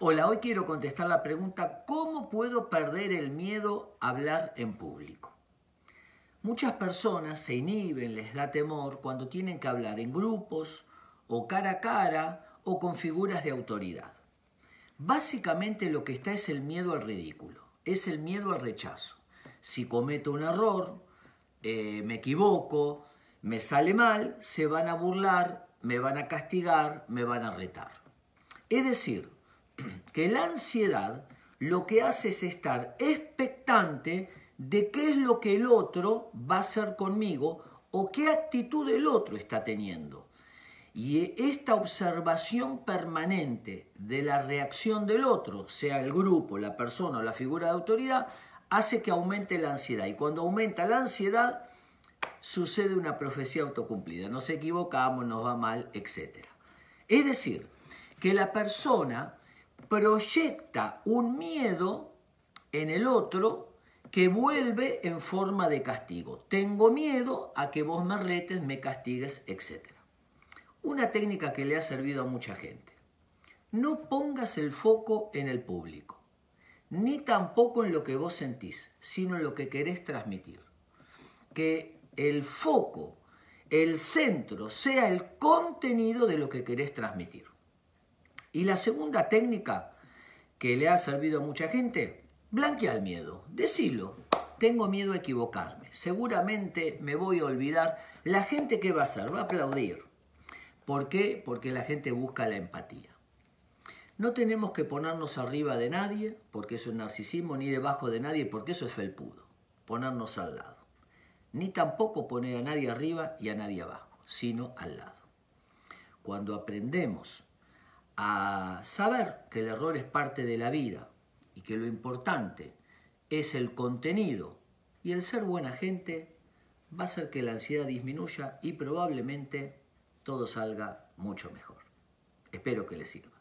Hola, hoy quiero contestar la pregunta, ¿cómo puedo perder el miedo a hablar en público? Muchas personas se inhiben, les da temor cuando tienen que hablar en grupos o cara a cara o con figuras de autoridad. Básicamente lo que está es el miedo al ridículo, es el miedo al rechazo. Si cometo un error, eh, me equivoco, me sale mal, se van a burlar, me van a castigar, me van a retar. Es decir, que la ansiedad lo que hace es estar expectante de qué es lo que el otro va a hacer conmigo o qué actitud el otro está teniendo. Y esta observación permanente de la reacción del otro, sea el grupo, la persona o la figura de autoridad, hace que aumente la ansiedad. Y cuando aumenta la ansiedad, sucede una profecía autocumplida. Nos equivocamos, nos va mal, etc. Es decir, que la persona proyecta un miedo en el otro que vuelve en forma de castigo. Tengo miedo a que vos me retes, me castigues, etc. Una técnica que le ha servido a mucha gente. No pongas el foco en el público, ni tampoco en lo que vos sentís, sino en lo que querés transmitir. Que el foco, el centro, sea el contenido de lo que querés transmitir. Y la segunda técnica que le ha servido a mucha gente, blanquea el miedo, decilo. Tengo miedo a equivocarme, seguramente me voy a olvidar. La gente que va a hacer va a aplaudir. ¿Por qué? Porque la gente busca la empatía. No tenemos que ponernos arriba de nadie, porque eso es narcisismo, ni debajo de nadie, porque eso es felpudo, ponernos al lado. Ni tampoco poner a nadie arriba y a nadie abajo, sino al lado. Cuando aprendemos a saber que el error es parte de la vida y que lo importante es el contenido y el ser buena gente va a hacer que la ansiedad disminuya y probablemente todo salga mucho mejor. Espero que les sirva.